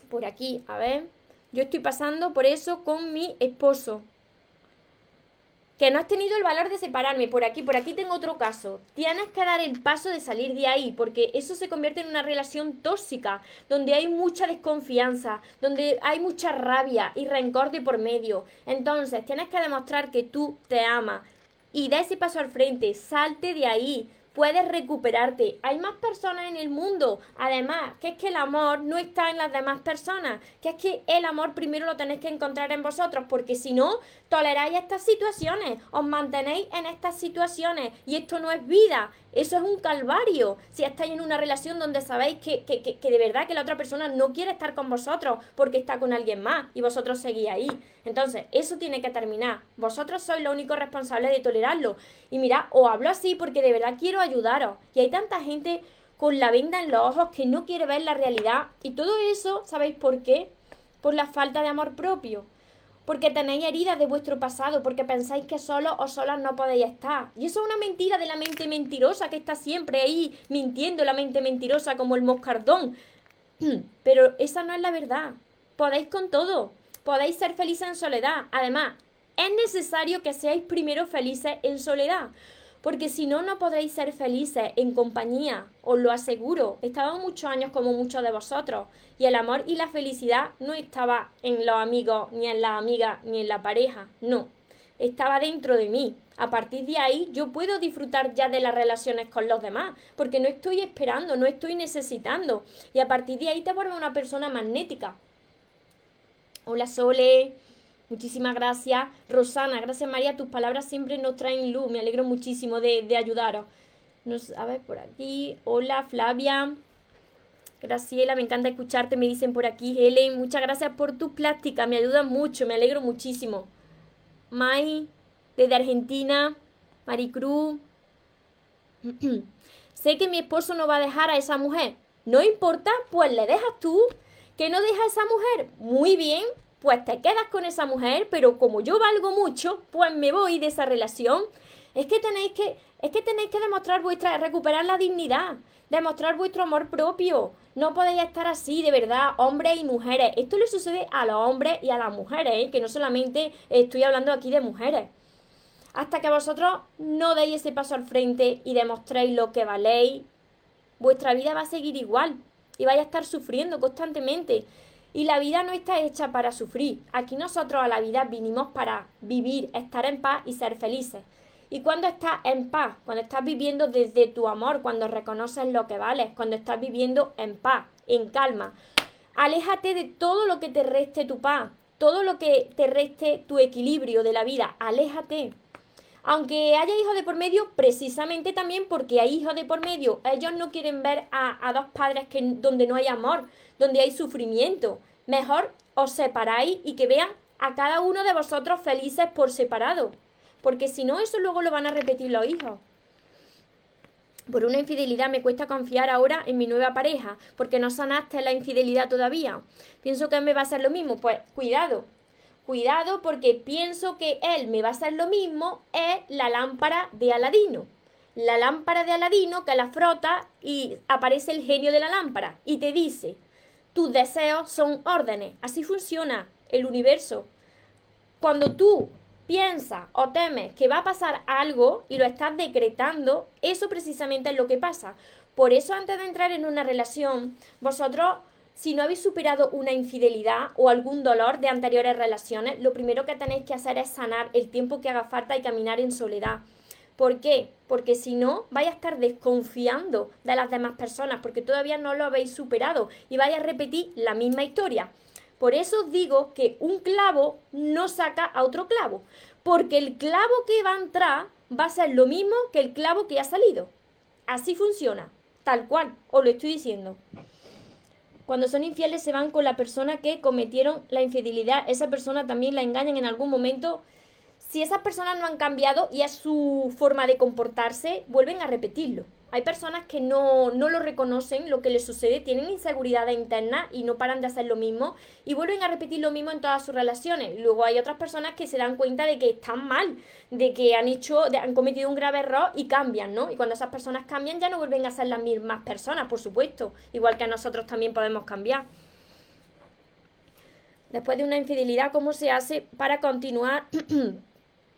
Por aquí, a ver. Yo estoy pasando por eso con mi esposo. Que no has tenido el valor de separarme. Por aquí, por aquí tengo otro caso. Tienes que dar el paso de salir de ahí, porque eso se convierte en una relación tóxica, donde hay mucha desconfianza, donde hay mucha rabia y rencor de por medio. Entonces, tienes que demostrar que tú te amas. Y da ese paso al frente, salte de ahí, puedes recuperarte. Hay más personas en el mundo. Además, que es que el amor no está en las demás personas, que es que el amor primero lo tenéis que encontrar en vosotros, porque si no, toleráis estas situaciones, os mantenéis en estas situaciones y esto no es vida, eso es un calvario. Si estáis en una relación donde sabéis que, que, que, de verdad que la otra persona no quiere estar con vosotros porque está con alguien más y vosotros seguís ahí. Entonces, eso tiene que terminar. Vosotros sois los únicos responsables de tolerarlo. Y mira, os hablo así porque de verdad quiero ayudaros. Y hay tanta gente con la venda en los ojos que no quiere ver la realidad. Y todo eso, ¿sabéis por qué? Por la falta de amor propio porque tenéis heridas de vuestro pasado, porque pensáis que solos o solas no podéis estar. Y eso es una mentira de la mente mentirosa que está siempre ahí mintiendo, la mente mentirosa como el moscardón. Pero esa no es la verdad. Podéis con todo. Podéis ser felices en soledad. Además, es necesario que seáis primero felices en soledad porque si no, no podréis ser felices en compañía, os lo aseguro. He estado muchos años como muchos de vosotros y el amor y la felicidad no estaba en los amigos, ni en las amigas, ni en la pareja, no, estaba dentro de mí. A partir de ahí yo puedo disfrutar ya de las relaciones con los demás, porque no estoy esperando, no estoy necesitando. Y a partir de ahí te vuelve una persona magnética. Hola Sole, Muchísimas gracias, Rosana. Gracias, María. Tus palabras siempre nos traen luz. Me alegro muchísimo de, ayudaros. Nos, a ver, por aquí. Hola, Flavia. Graciela, me encanta escucharte. Me dicen por aquí, Helen. Muchas gracias por tus plásticas. Me ayudan mucho. Me alegro muchísimo. Mai, desde Argentina. Maricruz. sé que mi esposo no va a dejar a esa mujer. No importa, pues le dejas tú. ¿Que no deja a esa mujer? Muy bien, pues te quedas con esa mujer, pero como yo valgo mucho, pues me voy de esa relación. Es que tenéis que, es que tenéis que demostrar vuestra, recuperar la dignidad, demostrar vuestro amor propio. No podéis estar así, de verdad, hombres y mujeres. Esto le sucede a los hombres y a las mujeres, ¿eh? que no solamente estoy hablando aquí de mujeres. Hasta que vosotros no deis ese paso al frente y demostréis lo que valéis, vuestra vida va a seguir igual y vais a estar sufriendo constantemente. Y la vida no está hecha para sufrir. Aquí nosotros a la vida vinimos para vivir, estar en paz y ser felices. Y cuando estás en paz, cuando estás viviendo desde tu amor, cuando reconoces lo que vales, cuando estás viviendo en paz, en calma, aléjate de todo lo que te reste tu paz, todo lo que te reste tu equilibrio de la vida, aléjate. Aunque haya hijos de por medio, precisamente también porque hay hijos de por medio, ellos no quieren ver a, dos padres que, donde no hay amor, donde hay sufrimiento. Mejor os separáis y que vean a cada uno de vosotros felices por separado. Porque si no, eso luego lo van a repetir los hijos. Por una infidelidad me cuesta confiar ahora en mi nueva pareja, porque no sanaste la infidelidad todavía. Pienso que me va a ser lo mismo. Pues cuidado, cuidado porque pienso que él me va a hacer lo mismo, es la lámpara de Aladino. La lámpara de Aladino que la frota y aparece el genio de la lámpara y te dice, tus deseos son órdenes. Así funciona el universo. Cuando tú piensas o temes que va a pasar algo y lo estás decretando, eso precisamente es lo que pasa. Por eso antes de entrar en una relación, vosotros si no habéis superado una infidelidad o algún dolor de anteriores relaciones, lo primero que tenéis que hacer es sanar el tiempo que haga falta y caminar en soledad. ¿Por qué? Porque si no, vais a estar desconfiando de las demás personas porque todavía no lo habéis superado y vais a repetir la misma historia. Por eso os digo que un clavo no saca a otro clavo, porque el clavo que va a entrar va a ser lo mismo que el clavo que ha salido. Así funciona, tal cual, os lo estoy diciendo. Cuando son infieles se van con la persona que cometieron la infidelidad. Esa persona también la engañan en algún momento. Si esas personas no han cambiado y es su forma de comportarse, vuelven a repetirlo. Hay personas que no, no lo reconocen, lo que les sucede, tienen inseguridad interna y no paran de hacer lo mismo y vuelven a repetir lo mismo en todas sus relaciones. Luego hay otras personas que se dan cuenta de que están mal, de que han hecho, han cometido un grave error y cambian, ¿no? Y cuando esas personas cambian ya no vuelven a ser las mismas personas, por supuesto, igual que nosotros también podemos cambiar. Después de una infidelidad, ¿cómo se hace para continuar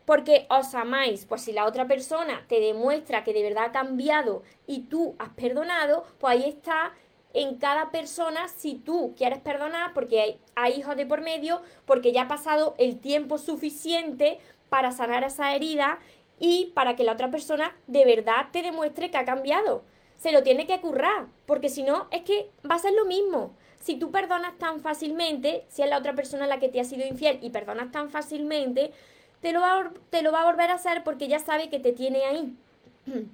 porque os amáis. Pues si la otra persona te demuestra que de verdad ha cambiado y tú has perdonado, pues ahí está en cada persona si tú quieres perdonar porque hay, hijos de por medio, porque ya ha pasado el tiempo suficiente para sanar esa herida y para que la otra persona de verdad te demuestre que ha cambiado. Se lo tiene que currar, porque si no es que va a ser lo mismo. Si tú perdonas tan fácilmente, si es la otra persona la que te ha sido infiel y perdonas tan fácilmente, te lo, va, te lo va a volver a hacer porque ya sabe que te tiene ahí.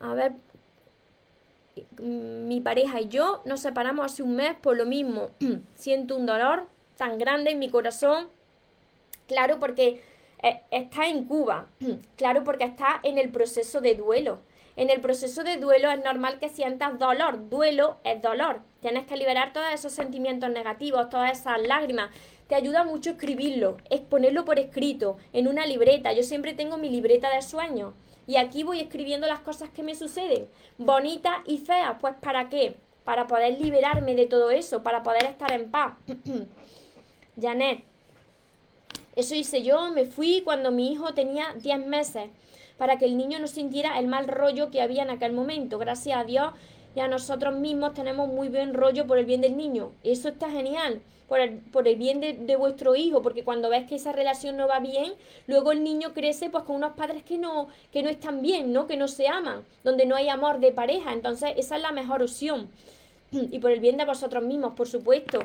A ver, mi pareja y yo nos separamos hace un mes por lo mismo. Siento un dolor tan grande en mi corazón. Claro, porque eh, está en Cuba. Claro, porque está en el proceso de duelo. En el proceso de duelo es normal que sientas dolor. Duelo es dolor. Tienes que liberar todos esos sentimientos negativos, todas esas lágrimas te ayuda mucho escribirlo, exponerlo por escrito, en una libreta. Yo siempre tengo mi libreta de sueños y aquí voy escribiendo las cosas que me suceden, bonitas y feas. Pues ¿para qué? Para poder liberarme de todo eso, para poder estar en paz. Janet, eso hice yo, me fui cuando mi hijo tenía 10 meses, para que el niño no sintiera el mal rollo que había en aquel momento. Gracias a Dios y a nosotros mismos tenemos muy buen rollo por el bien del niño. Eso está genial por el, por el bien de, vuestro hijo, porque cuando ves que esa relación no va bien, luego el niño crece pues con unos padres que no, que no están bien, ¿no? Que no se aman, donde no hay amor de pareja. Entonces, esa es la mejor opción. Y por el bien de vosotros mismos, por supuesto.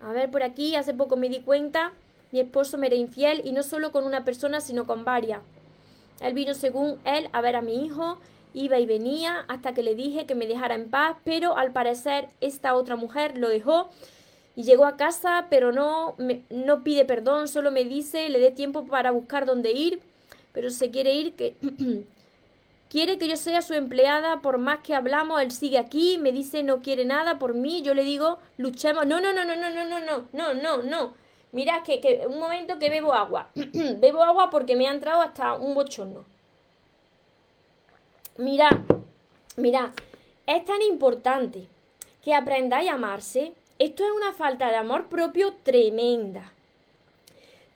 A ver, por aquí, hace poco me di cuenta, mi esposo me era infiel y no solo con una persona, sino con varias. Él vino según él a ver a mi hijo Iba y venía hasta que le dije que me dejara en paz, pero al parecer esta otra mujer lo dejó y llegó a casa, pero no, no pide perdón, solo me dice, le dé tiempo para buscar dónde ir, pero se quiere ir, que, quiere que yo sea su empleada, por más que hablamos, él sigue aquí, me dice no quiere nada por mí, yo le digo, luchemos. No, no, no, no, no, no, no, no, no, no, no. Mira, que, que un momento que bebo agua. bebo agua porque me ha entrado hasta un bochorno. Mira, mira, es tan importante que aprendáis a amarse. Esto es una falta de amor propio tremenda.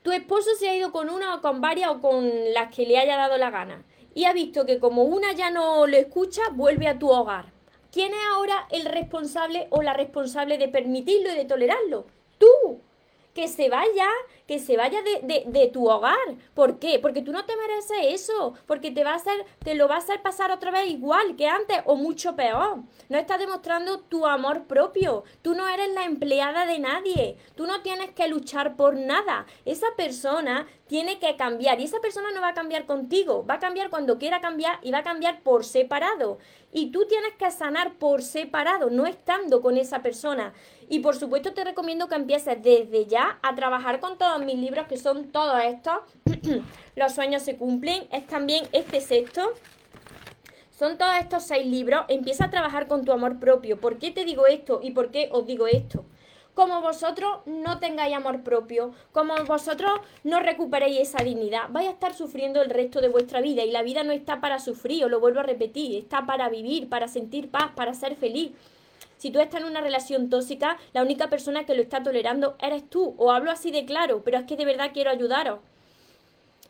Tu esposo se ha ido con una o con varias o con las que le haya dado la gana y ha visto que como una ya no lo escucha, vuelve a tu hogar. ¿Quién es ahora el responsable o la responsable de permitirlo y de tolerarlo? Tú que se vaya, que se vaya de, de, tu hogar. ¿Por qué? Porque tú no te mereces eso, porque te va a hacer, te lo va a hacer pasar otra vez igual que antes o mucho peor. No estás demostrando tu amor propio. Tú no eres la empleada de nadie. Tú no tienes que luchar por nada. Esa persona tiene que cambiar y esa persona no va a cambiar contigo, va a cambiar cuando quiera cambiar y va a cambiar por separado. Y tú tienes que sanar por separado, no estando con esa persona. Y por supuesto te recomiendo que empieces desde ya a trabajar con todos mis libros, que son todos estos. Los sueños se cumplen. Es también este sexto. Son todos estos seis libros. Empieza a trabajar con tu amor propio. ¿Por qué te digo esto y por qué os digo esto? Como vosotros no tengáis amor propio, como vosotros no recuperéis esa dignidad, vais a estar sufriendo el resto de vuestra vida. Y la vida no está para sufrir, os lo vuelvo a repetir, está para vivir, para sentir paz, para ser feliz. Si tú estás en una relación tóxica, la única persona que lo está tolerando eres tú. O hablo así de claro, pero es que de verdad quiero ayudaros.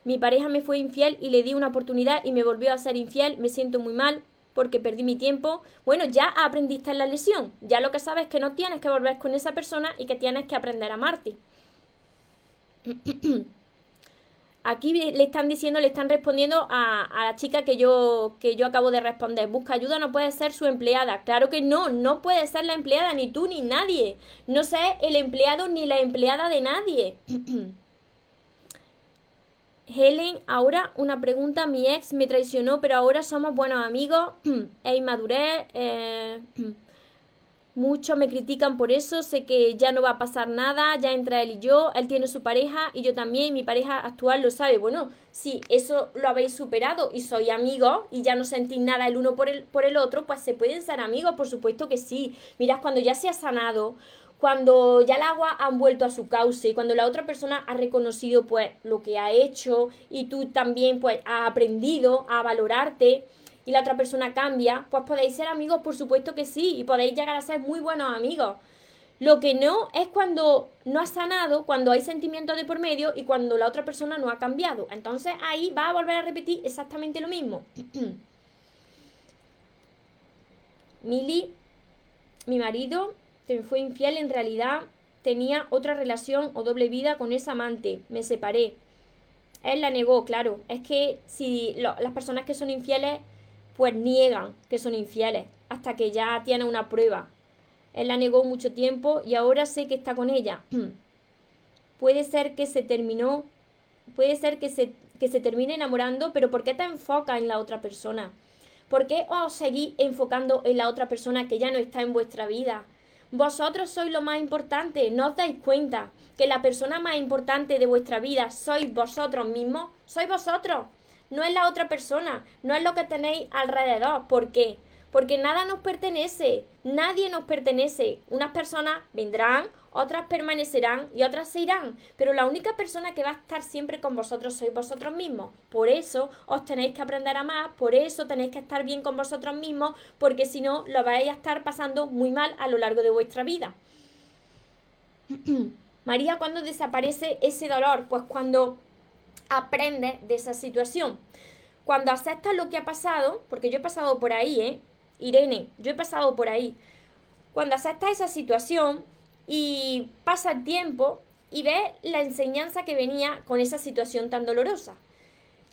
Mi pareja me fue infiel y le di una oportunidad y me volvió a ser infiel. Me siento muy mal porque perdí mi tiempo. Bueno, ya aprendiste en la lesión. Ya lo que sabes es que no tienes que volver con esa persona y que tienes que aprender a amarte. Aquí le están diciendo, le están respondiendo a, la chica que yo, que yo acabo de responder. Busca ayuda, no puede ser su empleada. Claro que no, no puede ser la empleada, ni tú ni nadie. No sé el empleado ni la empleada de nadie. Helen, ahora una pregunta. Mi ex me traicionó, pero ahora somos buenos amigos. e inmadurez. Eh, Muchos me critican por eso, sé que ya no va a pasar nada, ya entra él y yo, él tiene su pareja y yo también, mi pareja actual lo sabe. Bueno, si eso lo habéis superado y soy amigos y ya no sentís nada el uno por el, por el otro, pues se pueden ser amigos, por supuesto que sí. Mirad, cuando ya se ha sanado, cuando ya el agua ha vuelto a su cauce, cuando la otra persona ha reconocido pues lo que ha hecho y tú también pues has aprendido a valorarte, y la otra persona cambia, pues podéis ser amigos, por supuesto que sí, y podéis llegar a ser muy buenos amigos. Lo que no es cuando no ha sanado, cuando hay sentimientos de por medio y cuando la otra persona no ha cambiado. Entonces ahí va a volver a repetir exactamente lo mismo. Mili, mi marido, te fue infiel, en realidad tenía otra relación o doble vida con esa amante. Me separé. Él la negó, claro. Es que si las personas que son infieles pues niegan que son infieles hasta que ya tiene una prueba. Él la negó mucho tiempo y ahora sé que está con ella. puede ser que se terminó, puede ser que se, que se termine enamorando, pero ¿por qué te enfoca en la otra persona? ¿Por qué os seguís enfocando en la otra persona que ya no está en vuestra vida? Vosotros sois lo más importante, ¿no os dais cuenta que la persona más importante de vuestra vida sois vosotros mismos? Sois vosotros no es la otra persona, no es lo que tenéis alrededor. ¿Por qué? Porque nada nos pertenece, nadie nos pertenece. Unas personas vendrán, otras permanecerán y otras se irán. Pero la única persona que va a estar siempre con vosotros sois vosotros mismos. Por eso os tenéis que aprender a más, por eso tenéis que estar bien con vosotros mismos, porque si no lo vais a estar pasando muy mal a lo largo de vuestra vida. María, ¿cuándo desaparece ese dolor? Pues cuando aprende de esa situación. Cuando aceptas lo que ha pasado, porque yo he pasado por ahí, ¿eh? Irene, yo he pasado por ahí. Cuando aceptas esa situación y pasa el tiempo y ves la enseñanza que venía con esa situación tan dolorosa.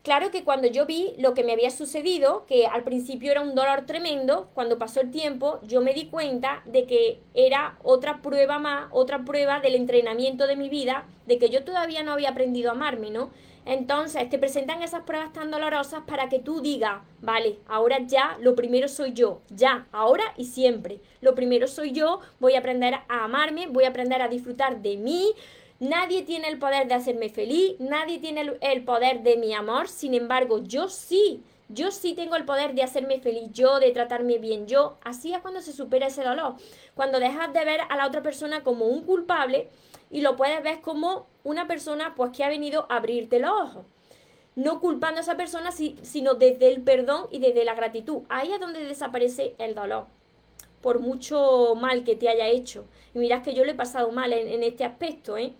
Claro que cuando yo vi lo que me había sucedido, que al principio era un dolor tremendo, cuando pasó el tiempo yo me di cuenta de que era otra prueba más, otra prueba del entrenamiento de mi vida, de que yo todavía no había aprendido a amarme, ¿no? Entonces te presentan esas pruebas tan dolorosas para que tú digas, vale, ahora ya lo primero soy yo, ya, ahora y siempre. Lo primero soy yo, voy a aprender a amarme, voy a aprender a disfrutar de mí. Nadie tiene el poder de hacerme feliz, nadie tiene el, poder de mi amor, sin embargo, yo sí, yo sí tengo el poder de hacerme feliz, yo de tratarme bien, yo. Así es cuando se supera ese dolor. Cuando dejas de ver a la otra persona como un culpable y lo puedes ver como una persona pues que ha venido a abrirte los ojos. No culpando a esa persona, sino desde el perdón y desde la gratitud. Ahí es donde desaparece el dolor por mucho mal que te haya hecho. Y mirad que yo le he pasado mal en, este aspecto, ¿eh?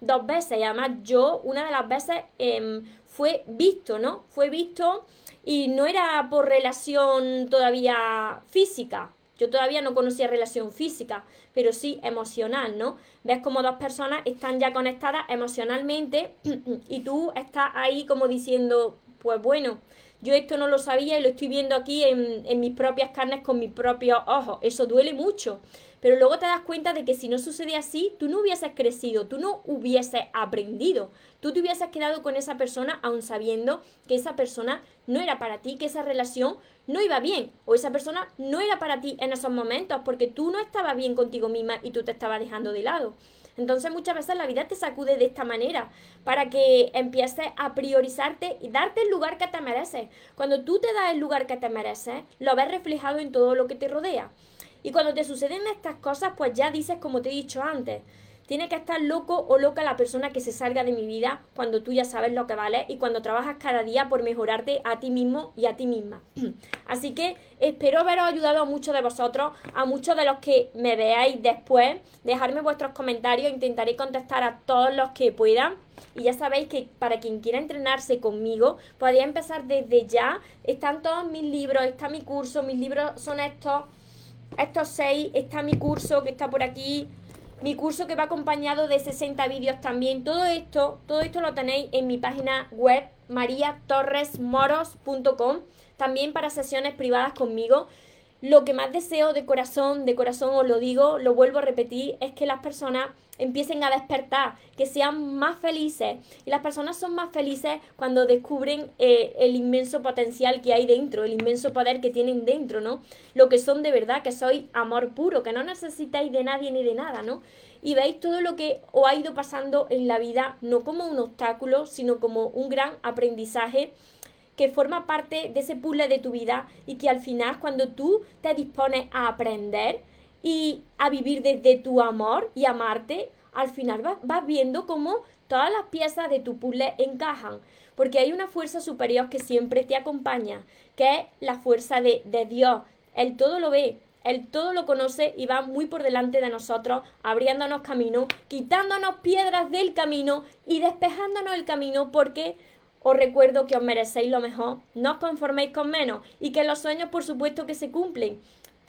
Dos veces, y además yo, una de las veces em, fue visto, ¿no? Fue visto y no era por relación todavía física. Yo todavía no conocía relación física, pero sí emocional, ¿no? Ves como dos personas están ya conectadas emocionalmente y tú estás ahí como diciendo, pues bueno, yo esto no lo sabía y lo estoy viendo aquí en, en mis propias carnes con mis propios ojos. Eso duele mucho. Pero luego te das cuenta de que si no sucede así, tú no hubieses crecido, tú no hubieses aprendido, tú te hubieses quedado con esa persona aún sabiendo que esa persona no era para ti, que esa relación no iba bien o esa persona no era para ti en esos momentos porque tú no estabas bien contigo misma y tú te estabas dejando de lado. Entonces muchas veces la vida te sacude de esta manera para que empieces a priorizarte y darte el lugar que te mereces. Cuando tú te das el lugar que te mereces, lo ves reflejado en todo lo que te rodea. Y cuando te suceden estas cosas, pues ya dices como te he dicho antes, tiene que estar loco o loca la persona que se salga de mi vida cuando tú ya sabes lo que vale y cuando trabajas cada día por mejorarte a ti mismo y a ti misma. Así que espero haberos ayudado a muchos de vosotros, a muchos de los que me veáis después. Dejarme vuestros comentarios, intentaré contestar a todos los que puedan. Y ya sabéis que para quien quiera entrenarse conmigo, podría empezar desde ya. Están todos mis libros, está mi curso, mis libros son estos estos seis, está mi curso que está por aquí, mi curso que va acompañado de 60 vídeos también. Todo esto, todo esto lo tenéis en mi página web mariatorresmoros.com, también para sesiones privadas conmigo. Lo que más deseo de corazón, de corazón os lo digo, lo vuelvo a repetir, es que las personas empiecen a despertar, que sean más felices. Y las personas son más felices cuando descubren eh, el inmenso potencial que hay dentro, el inmenso poder que tienen dentro, ¿no? Lo que son de verdad, que sois amor puro, que no necesitáis de nadie ni de nada, ¿no? Y veis todo lo que os ha ido pasando en la vida, no como un obstáculo, sino como un gran aprendizaje que forma parte de ese puzzle de tu vida y que al final cuando tú te dispones a aprender, y a vivir desde tu amor y amarte, al final vas, viendo cómo todas las piezas de tu puzzle encajan, porque hay una fuerza superior que siempre te acompaña, que es la fuerza de, de Dios. Él todo lo ve, él todo lo conoce y va muy por delante de nosotros, abriéndonos camino, quitándonos piedras del camino y despejándonos el camino porque os recuerdo que os merecéis lo mejor, no os conforméis con menos y que los sueños por supuesto que se cumplen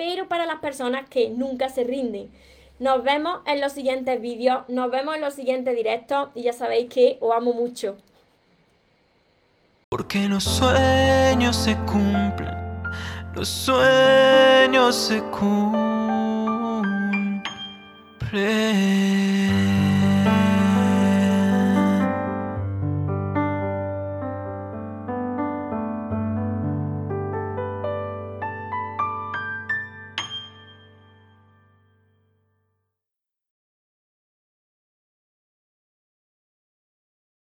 pero para las personas que nunca se rinden. Nos vemos en los siguientes vídeos, nos vemos en los siguientes directos y ya sabéis que os amo mucho. Porque los sueños se cumplen, los sueños se cumplen.